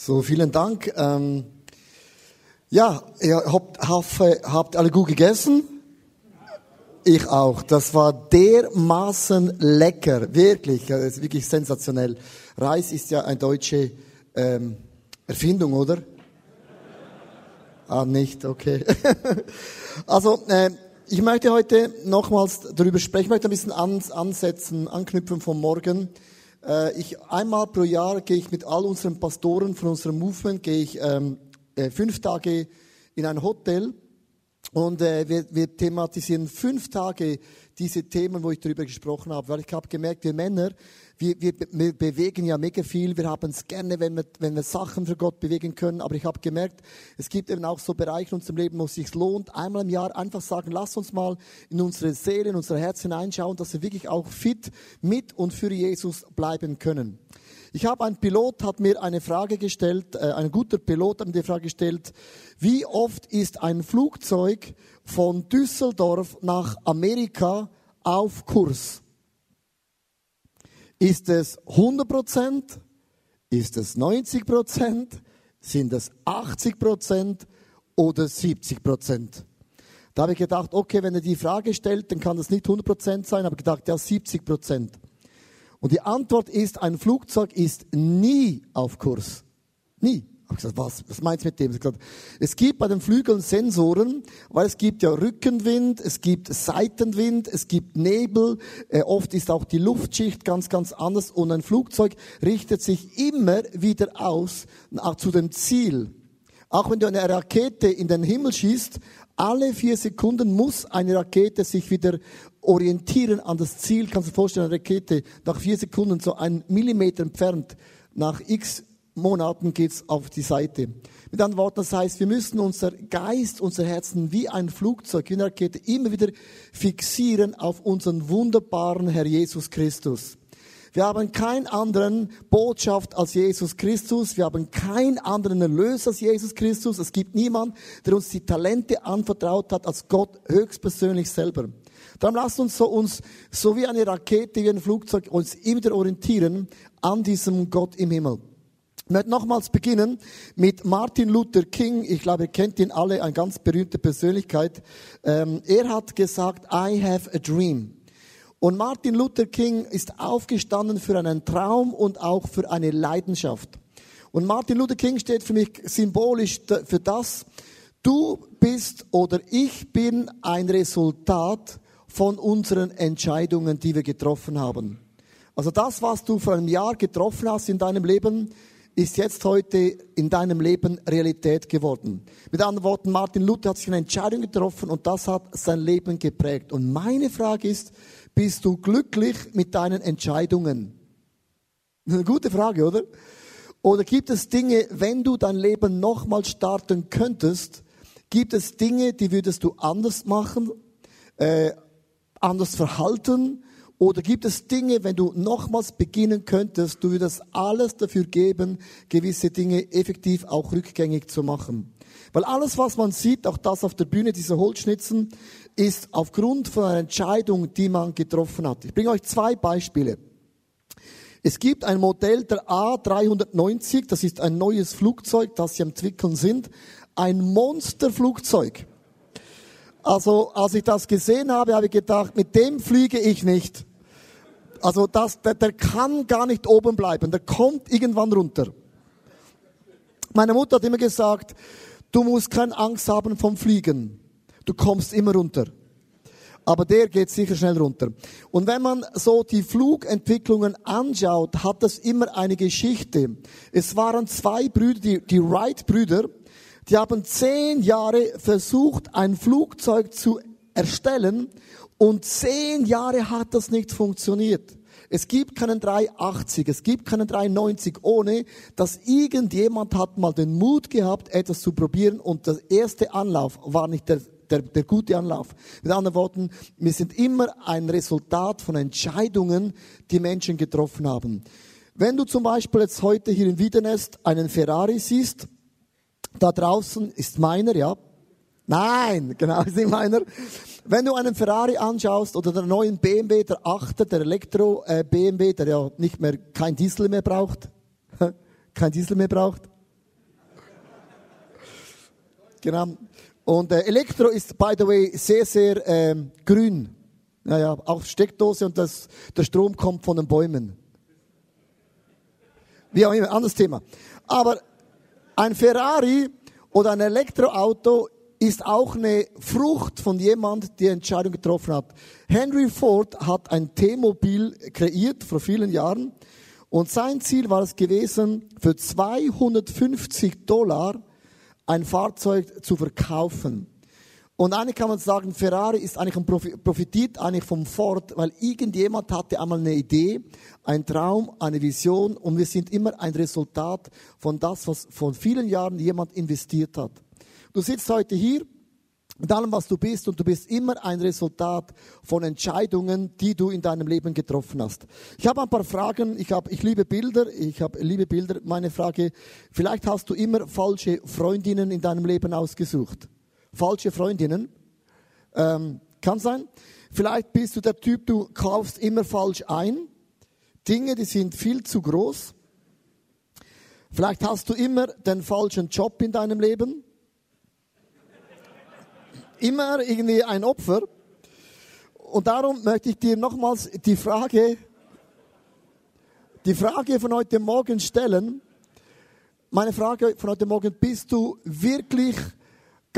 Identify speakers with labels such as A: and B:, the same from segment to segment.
A: So, vielen Dank. Ähm, ja, ihr habt, habt alle gut gegessen? Ich auch. Das war dermaßen lecker, wirklich. Das ist wirklich sensationell. Reis ist ja eine deutsche ähm, Erfindung, oder? Ah, nicht, okay. also, äh, ich möchte heute nochmals darüber sprechen. Ich möchte ein bisschen ansetzen, anknüpfen vom Morgen. Äh, ich, einmal pro Jahr gehe ich mit all unseren Pastoren von unserem Movement, gehe ich ähm, äh, fünf Tage in ein Hotel. Und äh, wir, wir thematisieren fünf Tage diese Themen, wo ich darüber gesprochen habe. Weil ich habe gemerkt, wir Männer, wir, wir, wir bewegen ja mega viel. Wir haben es gerne, wenn wir, wenn wir Sachen für Gott bewegen können. Aber ich habe gemerkt, es gibt eben auch so Bereiche in unserem Leben, wo es sich lohnt, einmal im Jahr einfach sagen, lass uns mal in unsere Seele, in unser Herz hineinschauen, dass wir wirklich auch fit mit und für Jesus bleiben können. Ich habe ein Pilot hat mir eine Frage gestellt, äh, ein guter Pilot hat mir die Frage gestellt, wie oft ist ein Flugzeug von Düsseldorf nach Amerika auf Kurs? Ist es 100 Prozent? Ist es 90 Prozent? Sind es 80 Prozent oder 70 Prozent? Da habe ich gedacht, okay, wenn er die Frage stellt, dann kann das nicht 100 Prozent sein, aber gedacht, ja, 70 Prozent. Und die Antwort ist, ein Flugzeug ist nie auf Kurs. Nie. Ich gesagt, was, was meinst du mit dem? Gesagt, es gibt bei den Flügeln Sensoren, weil es gibt ja Rückenwind, es gibt Seitenwind, es gibt Nebel, äh, oft ist auch die Luftschicht ganz, ganz anders und ein Flugzeug richtet sich immer wieder aus nach, zu dem Ziel. Auch wenn du eine Rakete in den Himmel schießt, alle vier Sekunden muss eine Rakete sich wieder orientieren an das Ziel. Kannst du dir vorstellen, eine Rakete nach vier Sekunden so einen Millimeter entfernt, nach x Monaten geht's auf die Seite. Mit anderen Worten, das heißt, wir müssen unser Geist, unser Herzen wie ein Flugzeug, wie eine Rakete immer wieder fixieren auf unseren wunderbaren Herr Jesus Christus. Wir haben keinen anderen Botschaft als Jesus Christus. Wir haben keinen anderen Erlöser als Jesus Christus. Es gibt niemanden, der uns die Talente anvertraut hat als Gott höchstpersönlich selber. Darum lasst uns so, uns, so wie eine Rakete, wie ein Flugzeug, uns immer wieder orientieren an diesem Gott im Himmel. Ich möchte nochmals beginnen mit Martin Luther King. Ich glaube, ihr kennt ihn alle, eine ganz berühmte Persönlichkeit. Ähm, er hat gesagt, I have a dream. Und Martin Luther King ist aufgestanden für einen Traum und auch für eine Leidenschaft. Und Martin Luther King steht für mich symbolisch für das, du bist oder ich bin ein Resultat von unseren Entscheidungen, die wir getroffen haben. Also das, was du vor einem Jahr getroffen hast in deinem Leben, ist jetzt heute in deinem Leben Realität geworden. Mit anderen Worten, Martin Luther hat sich eine Entscheidung getroffen und das hat sein Leben geprägt. Und meine Frage ist, bist du glücklich mit deinen Entscheidungen? Eine gute Frage, oder? Oder gibt es Dinge, wenn du dein Leben nochmal starten könntest, gibt es Dinge, die würdest du anders machen, äh, anders verhalten, oder gibt es Dinge, wenn du nochmals beginnen könntest, du würdest alles dafür geben, gewisse Dinge effektiv auch rückgängig zu machen? Weil alles, was man sieht, auch das auf der Bühne, diese Holzschnitzen, ist aufgrund von einer Entscheidung, die man getroffen hat. Ich bringe euch zwei Beispiele. Es gibt ein Modell der A390, das ist ein neues Flugzeug, das sie am Entwickeln sind. Ein Monsterflugzeug. Also, als ich das gesehen habe, habe ich gedacht, mit dem fliege ich nicht. Also das, der, der kann gar nicht oben bleiben, der kommt irgendwann runter. Meine Mutter hat immer gesagt, du musst keine Angst haben vom Fliegen. Du kommst immer runter. Aber der geht sicher schnell runter. Und wenn man so die Flugentwicklungen anschaut, hat das immer eine Geschichte. Es waren zwei Brüder, die, die Wright-Brüder, die haben zehn Jahre versucht, ein Flugzeug zu erstellen und zehn Jahre hat das nicht funktioniert. Es gibt keinen 380, es gibt keinen 390, ohne dass irgendjemand hat mal den Mut gehabt, etwas zu probieren und der erste Anlauf war nicht der, der, der gute Anlauf. Mit anderen Worten, wir sind immer ein Resultat von Entscheidungen, die Menschen getroffen haben. Wenn du zum Beispiel jetzt heute hier in Wiedenest einen Ferrari siehst, da draußen ist meiner, ja, Nein, genau, ist nicht meiner. Wenn du einen Ferrari anschaust oder den neuen BMW, der 8 der Elektro-BMW, äh, der ja nicht mehr kein Diesel mehr braucht, kein Diesel mehr braucht. Genau. Und äh, Elektro ist, by the way, sehr, sehr ähm, grün. Naja, auch Steckdose und das, der Strom kommt von den Bäumen. Wie auch immer, anderes Thema. Aber ein Ferrari oder ein Elektroauto ist auch eine Frucht von jemand, der Entscheidung getroffen hat. Henry Ford hat ein T-Mobil kreiert vor vielen Jahren und sein Ziel war es gewesen, für 250 Dollar ein Fahrzeug zu verkaufen. Und eigentlich kann man sagen, Ferrari ist eigentlich ein profitiert eigentlich vom Ford, weil irgendjemand hatte einmal eine Idee, ein Traum, eine Vision und wir sind immer ein Resultat von das, was von vielen Jahren jemand investiert hat. Du sitzt heute hier mit allem, was du bist und du bist immer ein Resultat von Entscheidungen, die du in deinem Leben getroffen hast. Ich habe ein paar Fragen. Ich habe, ich liebe Bilder. Ich habe liebe Bilder. Meine Frage: Vielleicht hast du immer falsche Freundinnen in deinem Leben ausgesucht falsche Freundinnen. Ähm, kann sein. Vielleicht bist du der Typ, du kaufst immer falsch ein. Dinge, die sind viel zu groß. Vielleicht hast du immer den falschen Job in deinem Leben. Immer irgendwie ein Opfer. Und darum möchte ich dir nochmals die Frage, die Frage von heute Morgen stellen. Meine Frage von heute Morgen, bist du wirklich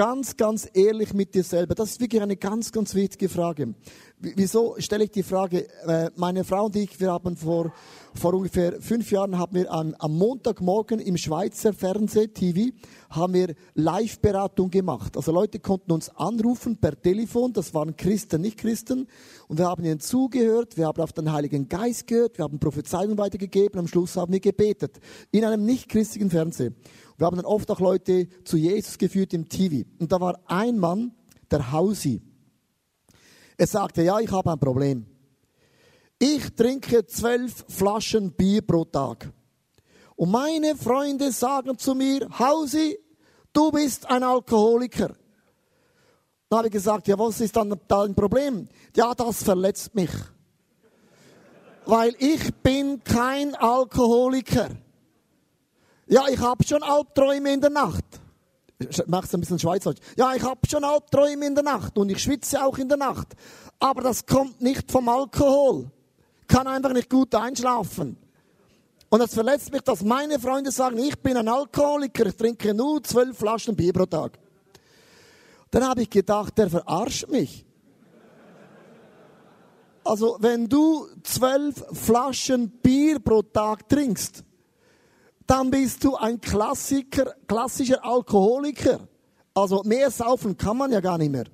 A: ganz, ganz ehrlich mit dir selber. Das ist wirklich eine ganz, ganz wichtige Frage. Wieso stelle ich die Frage? Äh, meine Frau und ich, wir haben vor, vor ungefähr fünf Jahren haben wir an, am Montagmorgen im Schweizer Fernseh-TV haben wir Live-Beratung gemacht. Also Leute konnten uns anrufen per Telefon, das waren Christen, nicht Christen. Und wir haben ihnen zugehört, wir haben auf den Heiligen Geist gehört, wir haben Prophezeiungen weitergegeben, am Schluss haben wir gebetet. In einem nicht-christlichen Fernsehen. Wir haben dann oft auch Leute zu Jesus geführt im TV. Und da war ein Mann, der Hausi. Er sagte, ja, ich habe ein Problem. Ich trinke zwölf Flaschen Bier pro Tag. Und meine Freunde sagen zu mir, Hausi, du bist ein Alkoholiker. Dann habe ich gesagt, ja, was ist dann dein Problem? Ja, das verletzt mich. Weil ich bin kein Alkoholiker. Ja, ich habe schon Albträume in der Nacht. Machst ein bisschen Schweizerdeutsch. Ja, ich habe schon Albträume in der Nacht und ich schwitze auch in der Nacht. Aber das kommt nicht vom Alkohol. Kann einfach nicht gut einschlafen. Und das verletzt mich, dass meine Freunde sagen, ich bin ein Alkoholiker, ich trinke nur zwölf Flaschen Bier pro Tag. Dann habe ich gedacht, der verarscht mich. Also, wenn du zwölf Flaschen Bier pro Tag trinkst, dann bist du ein Klassiker, klassischer Alkoholiker. Also mehr saufen kann man ja gar nicht mehr.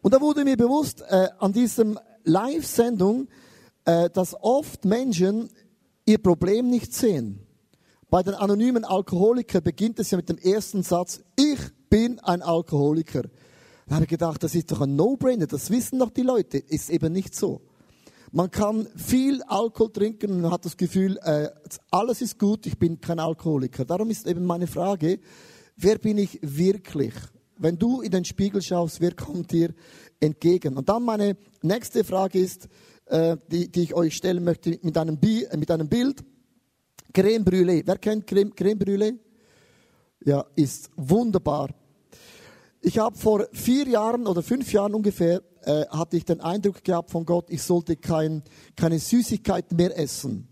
A: Und da wurde mir bewusst äh, an diesem Live-Sendung, äh, dass oft Menschen ihr Problem nicht sehen. Bei den anonymen Alkoholikern beginnt es ja mit dem ersten Satz, ich bin ein Alkoholiker. Da habe ich gedacht, das ist doch ein No-Brainer, das wissen doch die Leute. Ist eben nicht so. Man kann viel Alkohol trinken und hat das Gefühl, äh, alles ist gut, ich bin kein Alkoholiker. Darum ist eben meine Frage, wer bin ich wirklich? Wenn du in den Spiegel schaust, wer kommt dir entgegen? Und dann meine nächste Frage ist, äh, die, die ich euch stellen möchte mit einem, Bi äh, mit einem Bild. Creme Brûlée. Wer kennt Creme, Creme Brûlée? Ja, ist wunderbar. Ich habe vor vier Jahren oder fünf Jahren ungefähr äh, hatte ich den Eindruck gehabt von Gott, ich sollte kein, keine Süßigkeit mehr essen.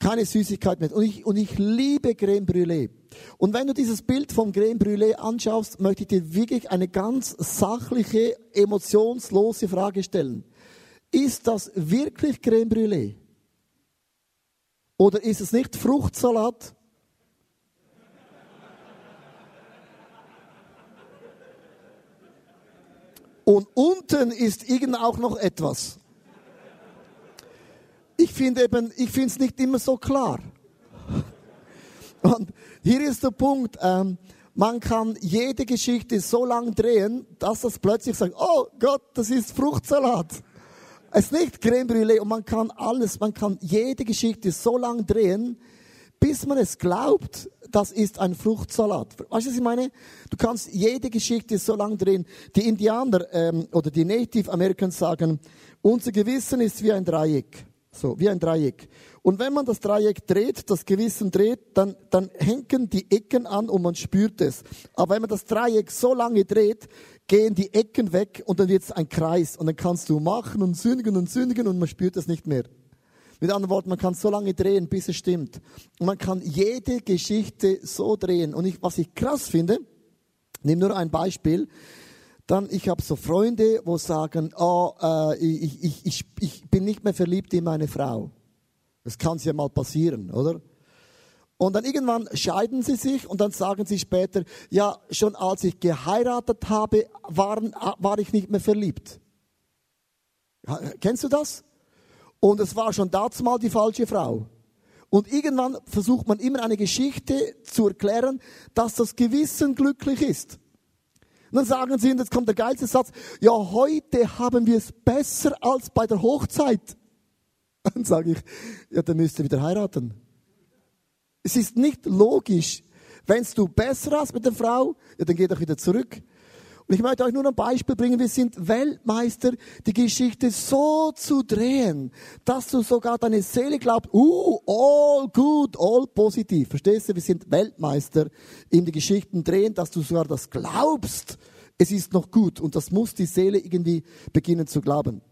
A: Keine Süßigkeit mehr. Und ich, und ich liebe Creme Brûlée. Und wenn du dieses Bild vom Creme Brûlée anschaust, möchte ich dir wirklich eine ganz sachliche, emotionslose Frage stellen. Ist das wirklich Creme Brûlée? Oder ist es nicht Fruchtsalat? Und unten ist irgend auch noch etwas. Ich finde eben, ich finde es nicht immer so klar. Und hier ist der Punkt, ähm, man kann jede Geschichte so lang drehen, dass das plötzlich sagt, oh Gott, das ist Fruchtsalat. Es ist nicht Creme Brûlée und man kann alles, man kann jede Geschichte so lang drehen, bis man es glaubt, das ist ein Fruchtsalat. Weißt du, was ich meine? Du kannst jede Geschichte so lang drehen. Die Indianer ähm, oder die Native Americans sagen, unser Gewissen ist wie ein Dreieck. So, wie ein Dreieck. Und wenn man das Dreieck dreht, das Gewissen dreht, dann, dann hängen die Ecken an und man spürt es. Aber wenn man das Dreieck so lange dreht, gehen die Ecken weg und dann wird es ein Kreis. Und dann kannst du machen und sündigen und sündigen und man spürt es nicht mehr. Mit anderen Worten, man kann so lange drehen, bis es stimmt. Und man kann jede Geschichte so drehen. Und ich, was ich krass finde, nimm nur ein Beispiel. Dann, ich habe so Freunde, wo sagen, oh, äh, ich, ich, ich, ich bin nicht mehr verliebt in meine Frau. Das kann ja mal passieren, oder? Und dann irgendwann scheiden sie sich und dann sagen sie später, ja, schon als ich geheiratet habe, waren, war ich nicht mehr verliebt. Kennst du das? Und es war schon dazu mal die falsche Frau. Und irgendwann versucht man immer eine Geschichte zu erklären, dass das Gewissen glücklich ist. Und dann sagen sie, und jetzt kommt der geilste Satz, ja, heute haben wir es besser als bei der Hochzeit. Dann sage ich, ja, dann müsst ihr wieder heiraten. Es ist nicht logisch. Wenn du besser hast mit der Frau, ja, dann geh doch wieder zurück. Und ich möchte euch nur ein Beispiel bringen. Wir sind Weltmeister, die Geschichte so zu drehen, dass du sogar deine Seele glaubst, uh, all good, all positiv. Verstehst du? Wir sind Weltmeister in die Geschichten drehen, dass du sogar das glaubst. Es ist noch gut. Und das muss die Seele irgendwie beginnen zu glauben.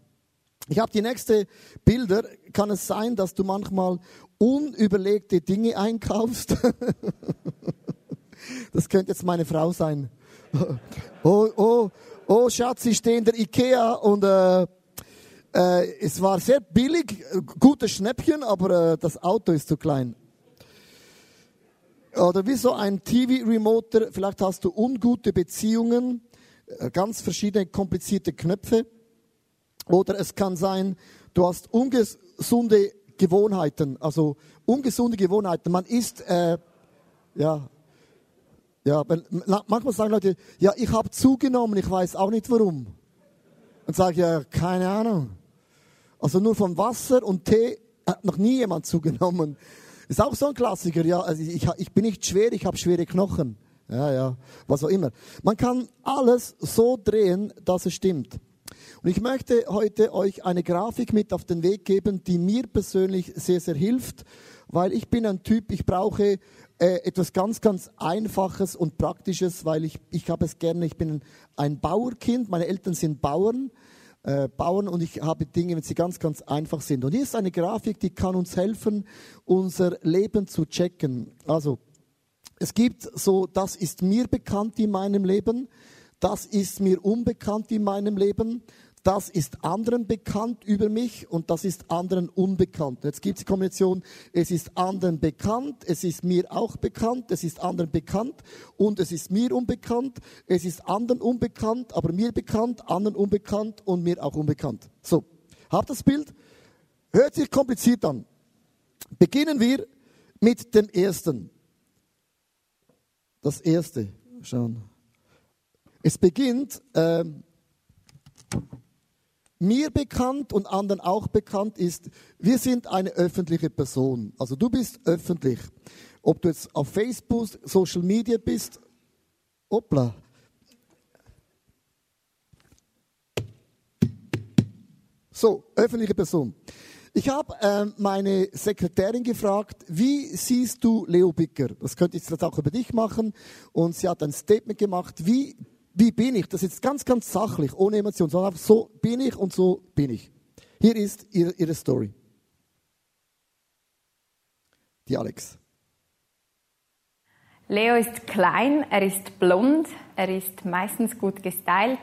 A: Ich habe die nächste Bilder. Kann es sein, dass du manchmal unüberlegte Dinge einkaufst? das könnte jetzt meine Frau sein. Oh, oh, oh, Schatz, ich stehe in der Ikea und äh, äh, es war sehr billig, gutes Schnäppchen, aber äh, das Auto ist zu klein. Oder wie so ein TV-Remoter, vielleicht hast du ungute Beziehungen, äh, ganz verschiedene komplizierte Knöpfe. Oder es kann sein, du hast ungesunde Gewohnheiten, also ungesunde Gewohnheiten. Man isst, äh, ja, ja, manchmal sagen Leute, ja, ich habe zugenommen, ich weiß auch nicht warum. Und sage ja, keine Ahnung. Also nur von Wasser und Tee hat noch nie jemand zugenommen. Ist auch so ein Klassiker, ja. Also ich, ich bin nicht schwer, ich habe schwere Knochen. Ja, ja, was auch immer. Man kann alles so drehen, dass es stimmt. Und ich möchte heute euch eine Grafik mit auf den Weg geben, die mir persönlich sehr, sehr hilft, weil ich bin ein Typ, ich brauche äh, etwas ganz, ganz Einfaches und Praktisches, weil ich, ich habe es gerne, ich bin ein Bauerkind, meine Eltern sind Bauern, äh, Bauern und ich habe Dinge, wenn sie ganz, ganz einfach sind. Und hier ist eine Grafik, die kann uns helfen, unser Leben zu checken. Also, es gibt so, das ist mir bekannt in meinem Leben, das ist mir unbekannt in meinem Leben, das ist anderen bekannt über mich und das ist anderen unbekannt. Jetzt gibt es die Kombination, es ist anderen bekannt, es ist mir auch bekannt, es ist anderen bekannt und es ist mir unbekannt, es ist anderen unbekannt, aber mir bekannt, anderen unbekannt und mir auch unbekannt. So, habt das Bild? Hört sich kompliziert an. Beginnen wir mit dem ersten. Das erste, schauen. Es beginnt, ähm, mir bekannt und anderen auch bekannt ist, wir sind eine öffentliche Person. Also du bist öffentlich. Ob du jetzt auf Facebook, Social Media bist, hoppla. So, öffentliche Person. Ich habe äh, meine Sekretärin gefragt, wie siehst du Leo Bicker? Das könnte ich jetzt auch über dich machen. Und sie hat ein Statement gemacht, wie wie bin ich? Das ist jetzt ganz, ganz sachlich, ohne Emotion, sondern einfach so bin ich und so bin ich. Hier ist ihre, ihre Story. Die Alex.
B: Leo ist klein, er ist blond, er ist meistens gut gestylt,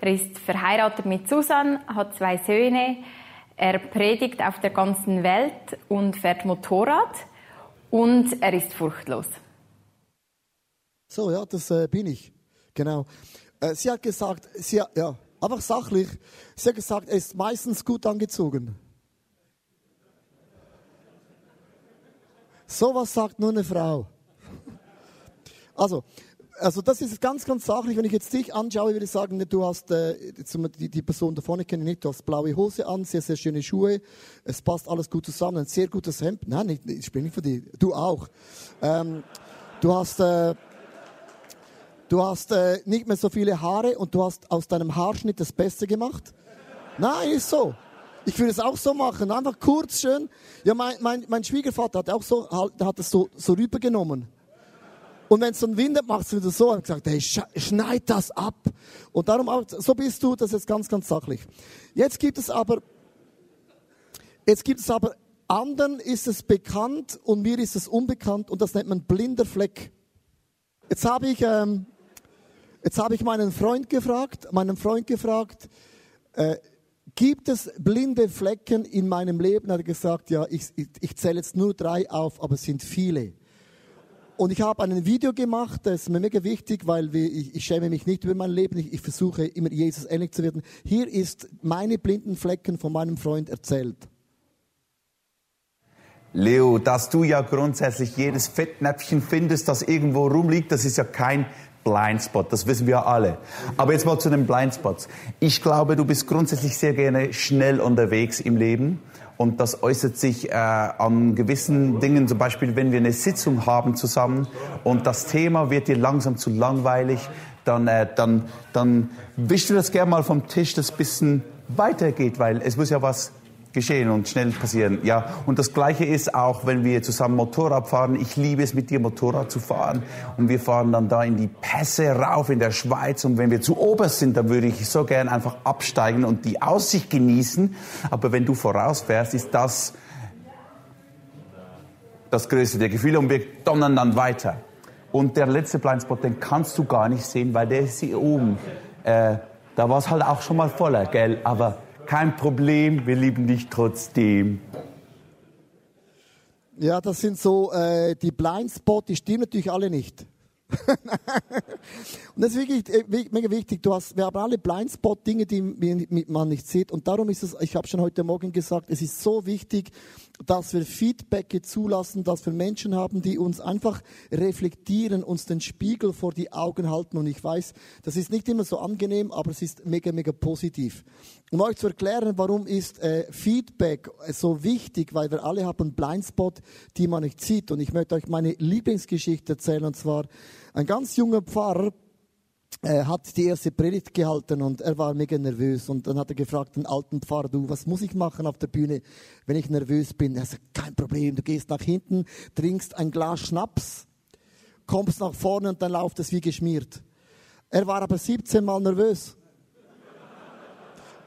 B: er ist verheiratet mit Susan, hat zwei Söhne, er predigt auf der ganzen Welt und fährt Motorrad und er ist furchtlos.
A: So, ja, das äh, bin ich. Genau. Äh, sie hat gesagt, sie, ja, einfach sachlich, sie hat gesagt, er ist meistens gut angezogen. So was sagt nur eine Frau. Also, also das ist ganz, ganz sachlich. Wenn ich jetzt dich anschaue, würde ich sagen, du hast, äh, die, die Person da vorne kenne ich nicht, du hast blaue Hose an, sehr, sehr schöne Schuhe, es passt alles gut zusammen, ein sehr gutes Hemd. Nein, ich, ich bin nicht für die, du auch. Ähm, du hast, äh, Du hast äh, nicht mehr so viele Haare und du hast aus deinem Haarschnitt das Beste gemacht. Nein, ist so. Ich würde es auch so machen, einfach kurz schön. Ja, mein, mein, mein Schwiegervater hat auch so, der hat es so, so rübergenommen. Und wenn es so ein Wind macht, es wieder so. Und gesagt, hey, schneid das ab. Und darum, auch, so bist du, das ist ganz, ganz sachlich. Jetzt gibt es aber, jetzt gibt es aber, anderen ist es bekannt und mir ist es unbekannt und das nennt man blinder Fleck. Jetzt habe ich, ähm, jetzt habe ich meinen Freund gefragt, meinen Freund gefragt, äh, gibt es blinde Flecken in meinem Leben? Er hat gesagt, ja, ich, ich, ich zähle jetzt nur drei auf, aber es sind viele. Und ich habe ein Video gemacht, das ist mir mega wichtig, weil ich, ich schäme mich nicht über mein Leben, ich, ich versuche immer Jesus ähnlich zu werden. Hier ist meine blinden Flecken von meinem Freund erzählt.
C: Leo, dass du ja grundsätzlich jedes Fettnäpfchen findest, das irgendwo rumliegt, das ist ja kein Blindspot, das wissen wir alle. Aber jetzt mal zu den Blindspots. Ich glaube, du bist grundsätzlich sehr gerne schnell unterwegs im Leben und das äußert sich äh, an gewissen Dingen, zum Beispiel, wenn wir eine Sitzung haben zusammen und das Thema wird dir langsam zu langweilig, dann, äh, dann, dann wischst du das gerne mal vom Tisch, das bisschen weitergeht, weil es muss ja was geschehen und schnell passieren. Ja, und das Gleiche ist auch, wenn wir zusammen Motorrad fahren. Ich liebe es, mit dir Motorrad zu fahren. Und wir fahren dann da in die Pässe rauf in der Schweiz. Und wenn wir zu oberst sind, dann würde ich so gern einfach absteigen und die Aussicht genießen. Aber wenn du vorausfährst, ist das das größte der Gefühle und wir donnern dann weiter. Und der letzte Blindspot, den kannst du gar nicht sehen, weil der ist hier oben. Äh, da war es halt auch schon mal voller, gell? Aber kein Problem, wir lieben dich trotzdem.
A: Ja, das sind so äh, die Blindspots, die stimmen natürlich alle nicht. und das ist wirklich äh, mega wichtig. Du hast, wir haben alle Blindspot, Dinge, die man nicht sieht. Und darum ist es, ich habe schon heute Morgen gesagt, es ist so wichtig, dass wir Feedback zulassen, dass wir Menschen haben, die uns einfach reflektieren, uns den Spiegel vor die Augen halten. Und ich weiß, das ist nicht immer so angenehm, aber es ist mega, mega positiv. Um euch zu erklären, warum ist äh, Feedback so wichtig, weil wir alle haben Blindspot, die man nicht sieht. Und ich möchte euch meine Lieblingsgeschichte erzählen, und zwar ein ganz junger Pfarrer, er hat die erste Predigt gehalten und er war mega nervös. Und dann hat er gefragt, den alten Pfarrer, du, was muss ich machen auf der Bühne, wenn ich nervös bin? Er sagt, kein Problem, du gehst nach hinten, trinkst ein Glas Schnaps, kommst nach vorne und dann läuft es wie geschmiert. Er war aber 17 Mal nervös.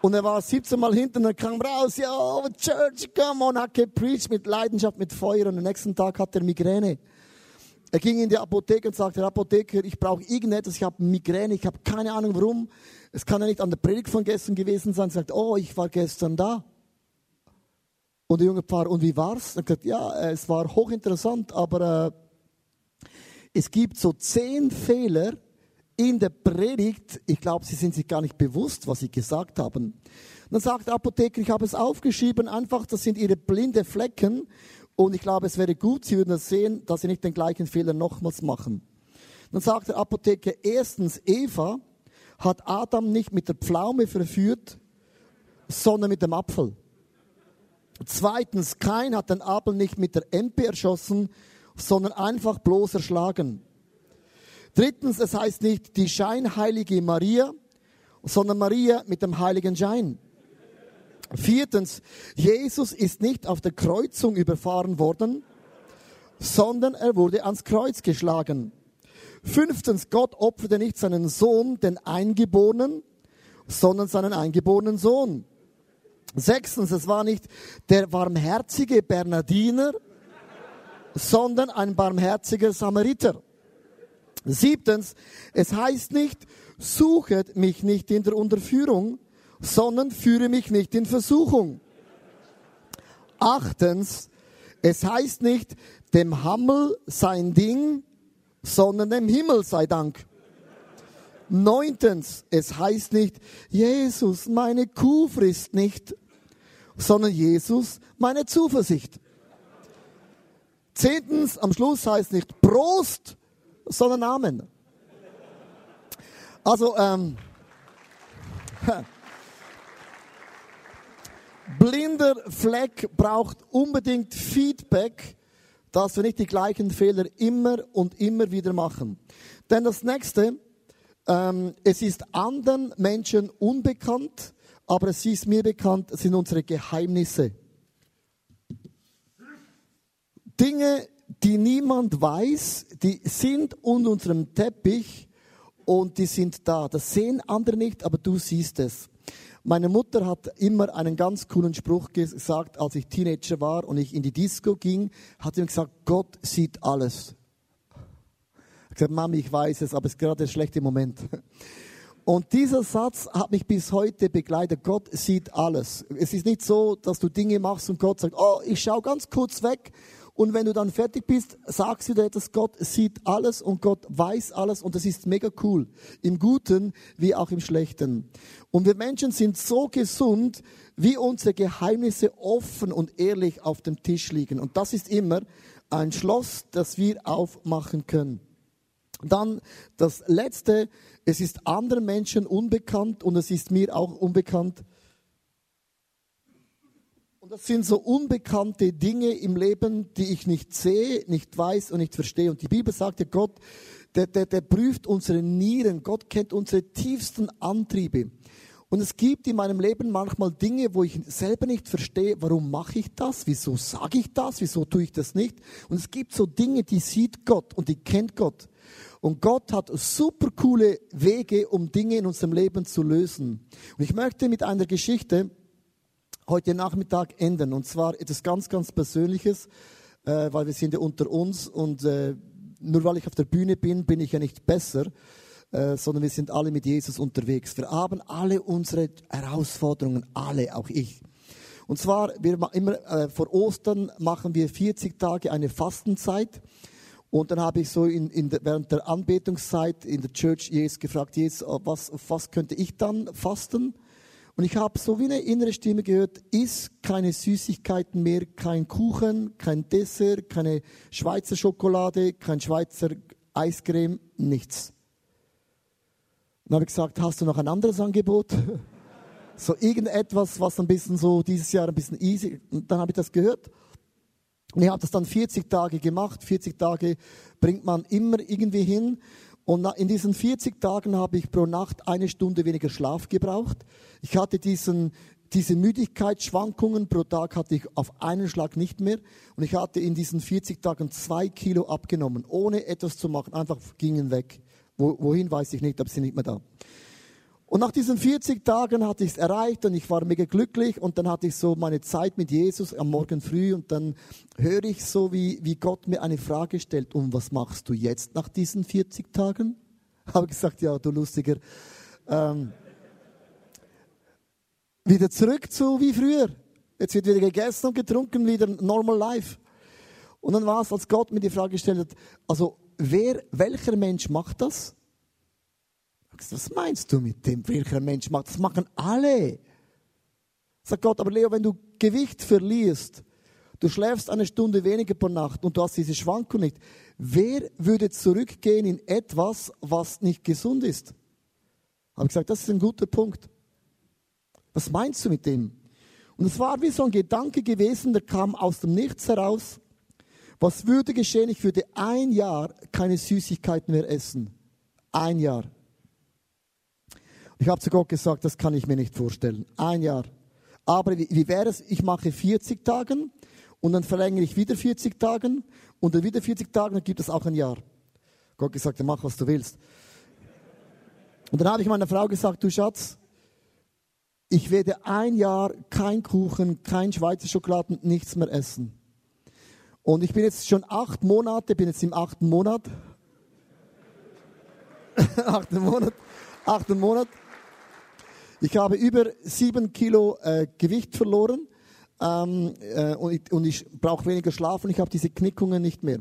A: Und er war 17 Mal hinten und kam raus, ja, Church, come on, hat gepreacht mit Leidenschaft, mit Feuer und am nächsten Tag hat er Migräne. Er ging in die Apotheke und sagte, Herr Apotheker, ich brauche irgendetwas, ich habe Migräne, ich habe keine Ahnung warum. Es kann ja nicht an der Predigt von gestern gewesen sein. Er sagt, oh, ich war gestern da. Und der junge Pfarrer, und wie war's? Er sagt, ja, es war hochinteressant, aber äh, es gibt so zehn Fehler in der Predigt. Ich glaube, sie sind sich gar nicht bewusst, was sie gesagt haben. dann sagt der Apotheker, ich habe es aufgeschrieben, einfach, das sind ihre blinde Flecken. Und ich glaube, es wäre gut, Sie würden es sehen, dass Sie nicht den gleichen Fehler nochmals machen. Dann sagt der Apotheker, erstens, Eva hat Adam nicht mit der Pflaume verführt, sondern mit dem Apfel. Zweitens, Kain hat den Abel nicht mit der Empe erschossen, sondern einfach bloß erschlagen. Drittens, es heißt nicht die scheinheilige Maria, sondern Maria mit dem heiligen Schein. Viertens, Jesus ist nicht auf der Kreuzung überfahren worden, sondern er wurde ans Kreuz geschlagen. Fünftens, Gott opferte nicht seinen Sohn, den Eingeborenen, sondern seinen eingeborenen Sohn. Sechstens, es war nicht der barmherzige Bernardiner, sondern ein barmherziger Samariter. Siebtens, es heißt nicht, suchet mich nicht in der Unterführung, sondern führe mich nicht in Versuchung. Achtens, es heißt nicht, dem Hammel sein Ding, sondern dem Himmel sei Dank. Neuntens, es heißt nicht, Jesus, meine Kuh frisst nicht, sondern Jesus, meine Zuversicht. Zehntens, am Schluss heißt nicht Prost, sondern Amen. Also, ähm, blinder Fleck braucht unbedingt Feedback, dass wir nicht die gleichen Fehler immer und immer wieder machen. Denn das nächste, ähm, es ist anderen Menschen unbekannt, aber es ist mir bekannt, es sind unsere Geheimnisse. Dinge, die niemand weiß, die sind unter unserem Teppich und die sind da. Das sehen andere nicht, aber du siehst es. Meine Mutter hat immer einen ganz coolen Spruch gesagt, als ich Teenager war und ich in die Disco ging, hat sie mir gesagt, Gott sieht alles. Ich gesagt, Mami, ich weiß es, aber es ist gerade der schlechte Moment. Und dieser Satz hat mich bis heute begleitet. Gott sieht alles. Es ist nicht so, dass du Dinge machst und Gott sagt, oh, ich schaue ganz kurz weg und wenn du dann fertig bist, sagst du dir etwas, Gott sieht alles und Gott weiß alles und das ist mega cool. Im Guten wie auch im Schlechten. Und wir Menschen sind so gesund, wie unsere Geheimnisse offen und ehrlich auf dem Tisch liegen. Und das ist immer ein Schloss, das wir aufmachen können. Dann das Letzte, es ist anderen Menschen unbekannt und es ist mir auch unbekannt, das sind so unbekannte Dinge im Leben, die ich nicht sehe, nicht weiß und nicht verstehe. Und die Bibel sagt ja, Gott, der, der, der prüft unsere Nieren. Gott kennt unsere tiefsten Antriebe. Und es gibt in meinem Leben manchmal Dinge, wo ich selber nicht verstehe, warum mache ich das? Wieso sage ich das? Wieso tue ich das nicht? Und es gibt so Dinge, die sieht Gott und die kennt Gott. Und Gott hat super coole Wege, um Dinge in unserem Leben zu lösen. Und ich möchte mit einer Geschichte heute Nachmittag enden. Und zwar etwas ganz, ganz Persönliches, äh, weil wir sind ja unter uns und äh, nur weil ich auf der Bühne bin, bin ich ja nicht besser, äh, sondern wir sind alle mit Jesus unterwegs. Wir haben alle unsere Herausforderungen, alle, auch ich. Und zwar, wir immer äh, vor Ostern machen wir 40 Tage eine Fastenzeit. Und dann habe ich so in, in der, während der Anbetungszeit in der Church Jesus gefragt, Jesus, was, was könnte ich dann fasten? Und ich habe so wie eine innere Stimme gehört, iss keine Süßigkeiten mehr, kein Kuchen, kein Dessert, keine Schweizer Schokolade, kein Schweizer Eiscreme, nichts. Und habe ich gesagt, hast du noch ein anderes Angebot? so irgendetwas, was ein bisschen so dieses Jahr ein bisschen easy. Und dann habe ich das gehört. Und ich habe das dann 40 Tage gemacht. 40 Tage bringt man immer irgendwie hin. Und in diesen 40 Tagen habe ich pro Nacht eine Stunde weniger Schlaf gebraucht. Ich hatte diesen, diese Müdigkeitsschwankungen pro Tag hatte ich auf einen Schlag nicht mehr. Und ich hatte in diesen 40 Tagen zwei Kilo abgenommen, ohne etwas zu machen. Einfach gingen weg. wohin weiß ich nicht, aber sie sind nicht mehr da. Und nach diesen 40 Tagen hatte ich es erreicht und ich war mega glücklich und dann hatte ich so meine Zeit mit Jesus am Morgen früh und dann höre ich so, wie, wie Gott mir eine Frage stellt, und was machst du jetzt nach diesen 40 Tagen? Habe gesagt, ja, du Lustiger. Ähm, wieder zurück zu wie früher. Jetzt wird wieder gegessen und getrunken, wieder normal life. Und dann war es, als Gott mir die Frage gestellt hat, also wer, welcher Mensch macht das? Was meinst du mit dem? Welcher Mensch macht das? machen alle. Sagt Gott, aber Leo, wenn du Gewicht verlierst, du schläfst eine Stunde weniger pro Nacht und du hast diese Schwankung nicht, wer würde zurückgehen in etwas, was nicht gesund ist? Habe ich gesagt, das ist ein guter Punkt. Was meinst du mit dem? Und es war wie so ein Gedanke gewesen, der kam aus dem Nichts heraus. Was würde geschehen? Ich würde ein Jahr keine Süßigkeiten mehr essen. Ein Jahr. Ich habe zu Gott gesagt, das kann ich mir nicht vorstellen. Ein Jahr. Aber wie, wie wäre es, ich mache 40 Tage und dann verlängere ich wieder 40 Tage und dann wieder 40 Tage, dann gibt es auch ein Jahr. Gott gesagt, mach was du willst. Und dann habe ich meiner Frau gesagt, du Schatz, ich werde ein Jahr kein Kuchen, kein Schweizer Schokoladen, nichts mehr essen. Und ich bin jetzt schon acht Monate, bin jetzt im achten Monat. achten Monat, achten Monat. Ich habe über sieben Kilo äh, Gewicht verloren ähm, äh, und ich, und ich brauche weniger Schlaf und ich habe diese Knickungen nicht mehr.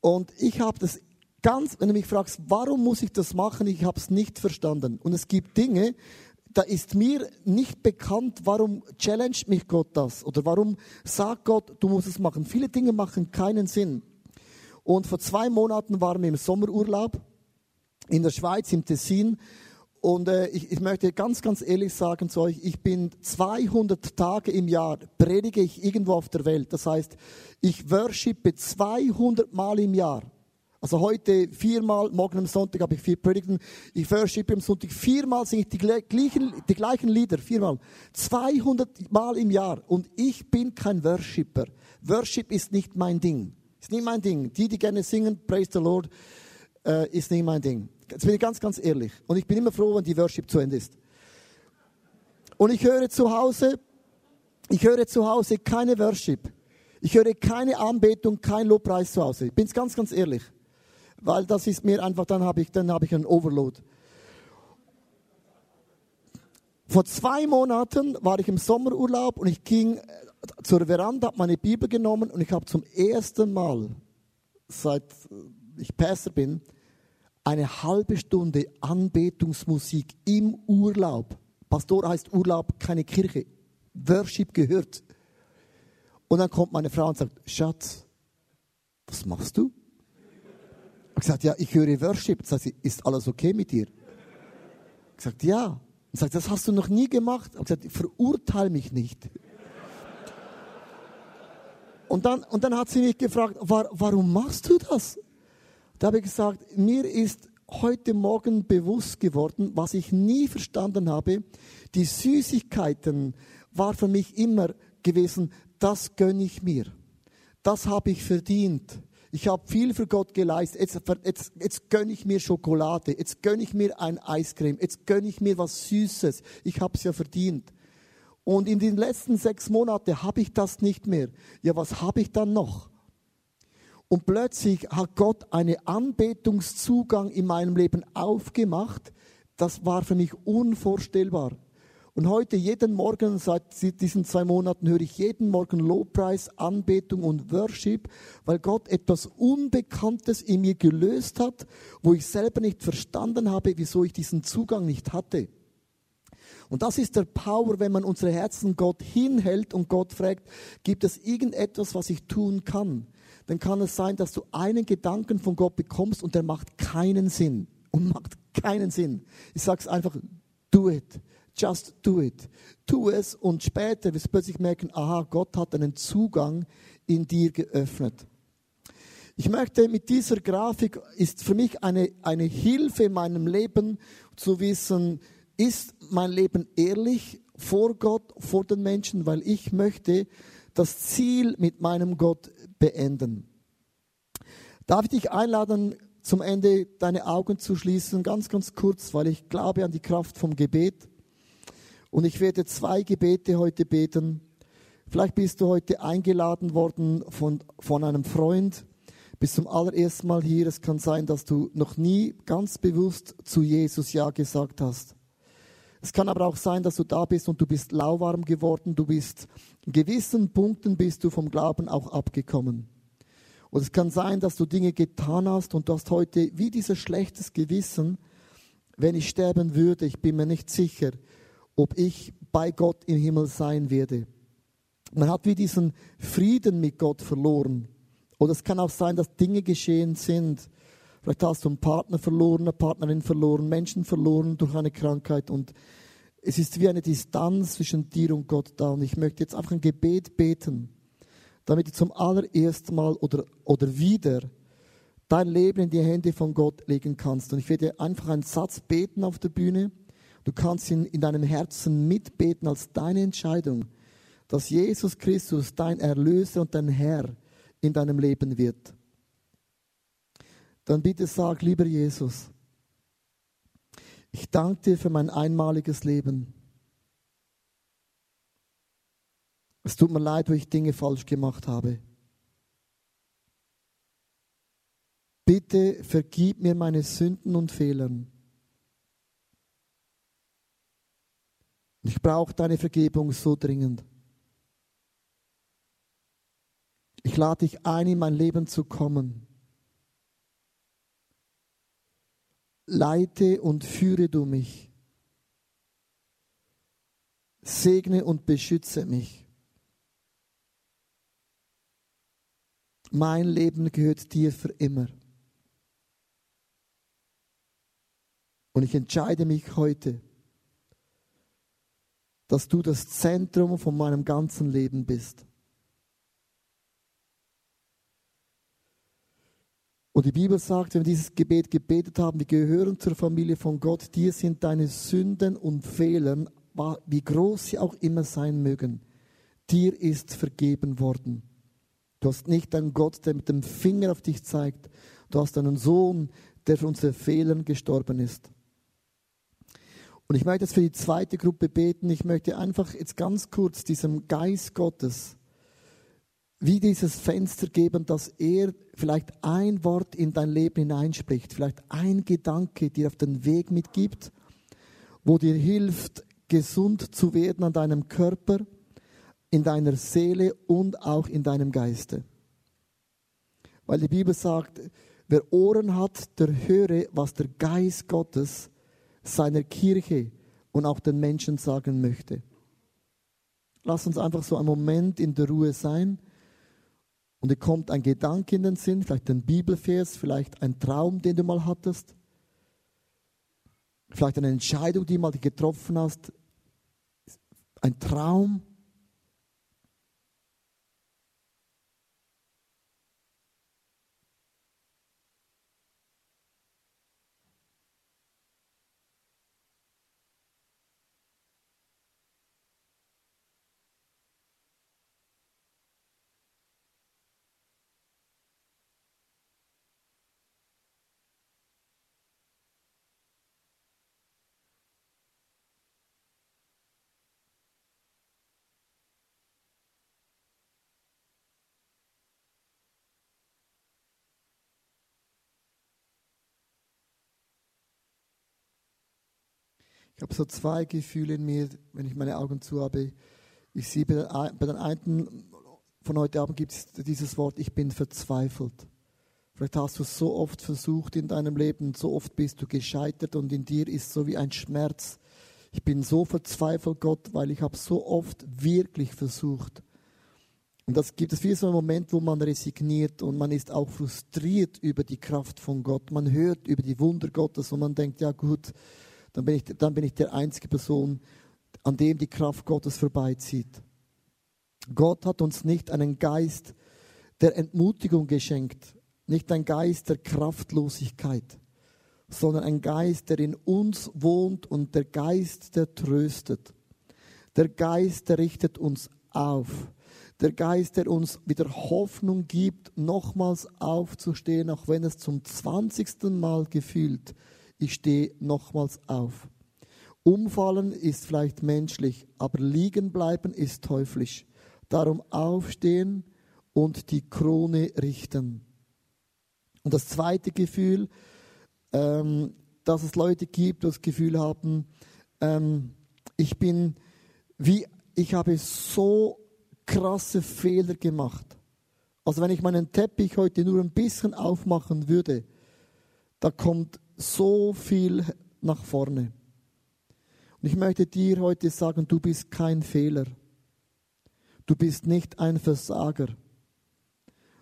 A: Und ich habe das ganz, wenn du mich fragst, warum muss ich das machen, ich habe es nicht verstanden. Und es gibt Dinge, da ist mir nicht bekannt, warum challenge mich Gott das oder warum sagt Gott, du musst es machen. Viele Dinge machen keinen Sinn. Und vor zwei Monaten waren wir im Sommerurlaub in der Schweiz, im Tessin. Und äh, ich, ich möchte ganz, ganz ehrlich sagen zu euch, ich bin 200 Tage im Jahr, predige ich irgendwo auf der Welt. Das heißt, ich worshipe 200 Mal im Jahr. Also heute viermal, morgen am Sonntag habe ich vier Predigten. Ich worship am Sonntag viermal, singe ich die gleichen, die gleichen Lieder, viermal. 200 Mal im Jahr. Und ich bin kein Worshipper. Worship ist nicht mein Ding. Ist nicht mein Ding. Die, die gerne singen, praise the Lord, äh, ist nicht mein Ding. Jetzt bin ich ganz, ganz ehrlich. Und ich bin immer froh, wenn die Worship zu Ende ist. Und ich höre zu Hause, ich höre zu Hause keine Worship. Ich höre keine Anbetung, kein Lobpreis zu Hause. Ich bin ganz, ganz ehrlich. Weil das ist mir einfach, dann habe ich, dann ich einen Overload. Vor zwei Monaten war ich im Sommerurlaub und ich ging zur Veranda, habe meine Bibel genommen und ich habe zum ersten Mal, seit ich Pastor bin, eine halbe Stunde Anbetungsmusik im Urlaub. Pastor heißt Urlaub, keine Kirche. Worship gehört. Und dann kommt meine Frau und sagt, Schatz, was machst du? Ich gesagt, ja, ich höre Worship. Sagt sie, ist alles okay mit dir? Ich gesagt, ja. Und sagt, das hast du noch nie gemacht. Ich gesagt, verurteile mich nicht. Und dann, und dann hat sie mich gefragt, war, warum machst du das? Da habe ich gesagt, mir ist heute Morgen bewusst geworden, was ich nie verstanden habe. Die Süßigkeiten war für mich immer gewesen, das gönne ich mir. Das habe ich verdient. Ich habe viel für Gott geleistet. Jetzt, jetzt, jetzt gönne ich mir Schokolade. Jetzt gönne ich mir ein Eiscreme. Jetzt gönne ich mir was Süßes. Ich habe es ja verdient. Und in den letzten sechs Monaten habe ich das nicht mehr. Ja, was habe ich dann noch? Und plötzlich hat Gott einen Anbetungszugang in meinem Leben aufgemacht. Das war für mich unvorstellbar. Und heute, jeden Morgen, seit diesen zwei Monaten, höre ich jeden Morgen Lobpreis, Anbetung und Worship, weil Gott etwas Unbekanntes in mir gelöst hat, wo ich selber nicht verstanden habe, wieso ich diesen Zugang nicht hatte. Und das ist der Power, wenn man unsere Herzen Gott hinhält und Gott fragt, gibt es irgendetwas, was ich tun kann? Dann kann es sein, dass du einen Gedanken von Gott bekommst und der macht keinen Sinn. Und macht keinen Sinn. Ich sag's einfach, do it. Just do it. Tu es und später wirst du plötzlich merken, aha, Gott hat einen Zugang in dir geöffnet. Ich möchte mit dieser Grafik ist für mich eine, eine Hilfe in meinem Leben zu wissen, ist mein Leben ehrlich vor Gott, vor den Menschen, weil ich möchte das Ziel mit meinem Gott beenden. Darf ich dich einladen, zum Ende deine Augen zu schließen, ganz, ganz kurz, weil ich glaube an die Kraft vom Gebet. Und ich werde zwei Gebete heute beten. Vielleicht bist du heute eingeladen worden von, von einem Freund, bist zum allerersten Mal hier. Es kann sein, dass du noch nie ganz bewusst zu Jesus Ja gesagt hast. Es kann aber auch sein, dass du da bist und du bist lauwarm geworden, du bist in gewissen Punkten bist du vom Glauben auch abgekommen. Und es kann sein, dass du Dinge getan hast und du hast heute wie dieses schlechtes Gewissen, wenn ich sterben würde, ich bin mir nicht sicher, ob ich bei Gott im Himmel sein werde. Man hat wie diesen Frieden mit Gott verloren. Oder es kann auch sein, dass Dinge geschehen sind. Vielleicht hast du einen Partner verloren, eine Partnerin verloren, Menschen verloren durch eine Krankheit und es ist wie eine Distanz zwischen dir und Gott da. Und ich möchte jetzt einfach ein Gebet beten, damit du zum allerersten Mal oder, oder wieder dein Leben in die Hände von Gott legen kannst. Und ich werde einfach einen Satz beten auf der Bühne. Du kannst ihn in deinem Herzen mitbeten als deine Entscheidung, dass Jesus Christus dein Erlöser und dein Herr in deinem Leben wird. Dann bitte sag, lieber Jesus, ich danke dir für mein einmaliges Leben. Es tut mir leid, wo ich Dinge falsch gemacht habe. Bitte vergib mir meine Sünden und Fehlern. Ich brauche deine Vergebung so dringend. Ich lade dich ein, in mein Leben zu kommen. Leite und führe du mich. Segne und beschütze mich. Mein Leben gehört dir für immer. Und ich entscheide mich heute, dass du das Zentrum von meinem ganzen Leben bist. Und die Bibel sagt, wenn wir dieses Gebet gebetet haben, wir gehören zur Familie von Gott, dir sind deine Sünden und Fehler, wie groß sie auch immer sein mögen, dir ist vergeben worden. Du hast nicht einen Gott, der mit dem Finger auf dich zeigt. Du hast einen Sohn, der für unsere Fehler gestorben ist. Und ich möchte jetzt für die zweite Gruppe beten. Ich möchte einfach jetzt ganz kurz diesem Geist Gottes wie dieses Fenster geben, dass er vielleicht ein Wort in dein Leben hineinspricht, vielleicht ein Gedanke dir auf den Weg mitgibt, wo dir hilft, gesund zu werden an deinem Körper, in deiner Seele und auch in deinem Geiste. Weil die Bibel sagt, wer Ohren hat, der höre, was der Geist Gottes seiner Kirche und auch den Menschen sagen möchte. Lass uns einfach so einen Moment in der Ruhe sein und dir kommt ein Gedanke in den Sinn, vielleicht ein Bibelvers, vielleicht ein Traum, den du mal hattest, vielleicht eine Entscheidung, die mal getroffen hast, ein Traum. Ich habe so zwei Gefühle in mir, wenn ich meine Augen zu habe. Ich sehe bei den einen von heute Abend gibt es dieses Wort, ich bin verzweifelt. Vielleicht hast du es so oft versucht in deinem Leben, so oft bist du gescheitert und in dir ist so wie ein Schmerz. Ich bin so verzweifelt, Gott, weil ich habe so oft wirklich versucht. Und das gibt es wie so einen Moment, wo man resigniert und man ist auch frustriert über die Kraft von Gott. Man hört über die Wunder Gottes und man denkt, ja gut, dann bin ich, dann bin ich der einzige Person, an dem die Kraft Gottes vorbeizieht. Gott hat uns nicht einen Geist der Entmutigung geschenkt, nicht ein Geist der Kraftlosigkeit, sondern ein Geist, der in uns wohnt und der Geist, der tröstet. Der Geist, der richtet uns auf. Der Geist, der uns wieder Hoffnung gibt, nochmals aufzustehen, auch wenn es zum zwanzigsten Mal gefühlt ich stehe nochmals auf. Umfallen ist vielleicht menschlich, aber liegen bleiben ist teuflisch. Darum aufstehen und die Krone richten. Und das zweite Gefühl, ähm, dass es Leute gibt, die das Gefühl haben, ähm, ich bin wie, ich habe so krasse Fehler gemacht. Also wenn ich meinen Teppich heute nur ein bisschen aufmachen würde, da kommt so viel nach vorne. Und ich möchte dir heute sagen, du bist kein Fehler. Du bist nicht ein Versager,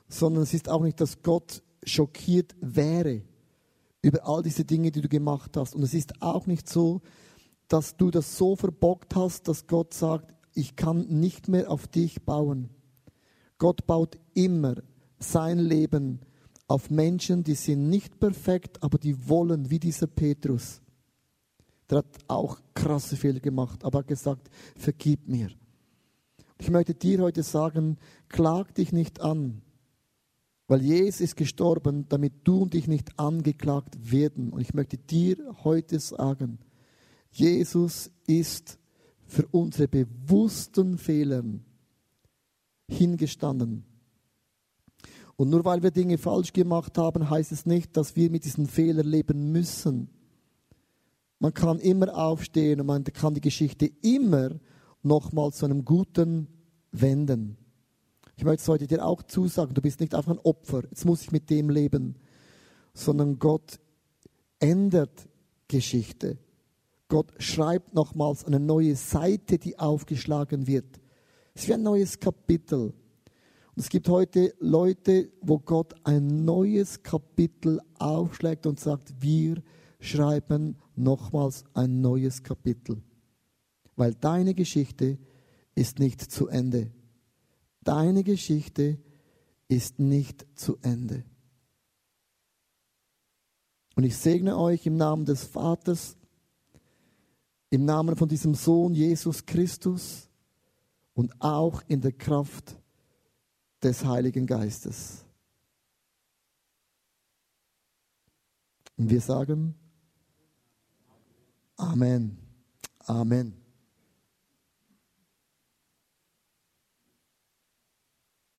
A: sondern es ist auch nicht, dass Gott schockiert wäre über all diese Dinge, die du gemacht hast. Und es ist auch nicht so, dass du das so verbockt hast, dass Gott sagt, ich kann nicht mehr auf dich bauen. Gott baut immer sein Leben auf Menschen, die sind nicht perfekt, aber die wollen, wie dieser Petrus. Der hat auch krasse Fehler gemacht, aber hat gesagt, vergib mir. Ich möchte dir heute sagen, klag dich nicht an, weil Jesus ist gestorben, damit du und ich nicht angeklagt werden. Und ich möchte dir heute sagen, Jesus ist für unsere bewussten Fehler hingestanden und nur weil wir Dinge falsch gemacht haben, heißt es nicht, dass wir mit diesen Fehlern leben müssen. Man kann immer aufstehen und man kann die Geschichte immer nochmal zu einem Guten wenden. Ich möchte es heute dir auch zusagen, du bist nicht einfach ein Opfer, jetzt muss ich mit dem leben, sondern Gott ändert Geschichte. Gott schreibt nochmals eine neue Seite, die aufgeschlagen wird. Es ist wie ein neues Kapitel. Und es gibt heute Leute, wo Gott ein neues Kapitel aufschlägt und sagt, wir schreiben nochmals ein neues Kapitel. Weil deine Geschichte ist nicht zu Ende. Deine Geschichte ist nicht zu Ende. Und ich segne euch im Namen des Vaters, im Namen von diesem Sohn Jesus Christus und auch in der Kraft des Heiligen Geistes. Und wir sagen Amen. Amen.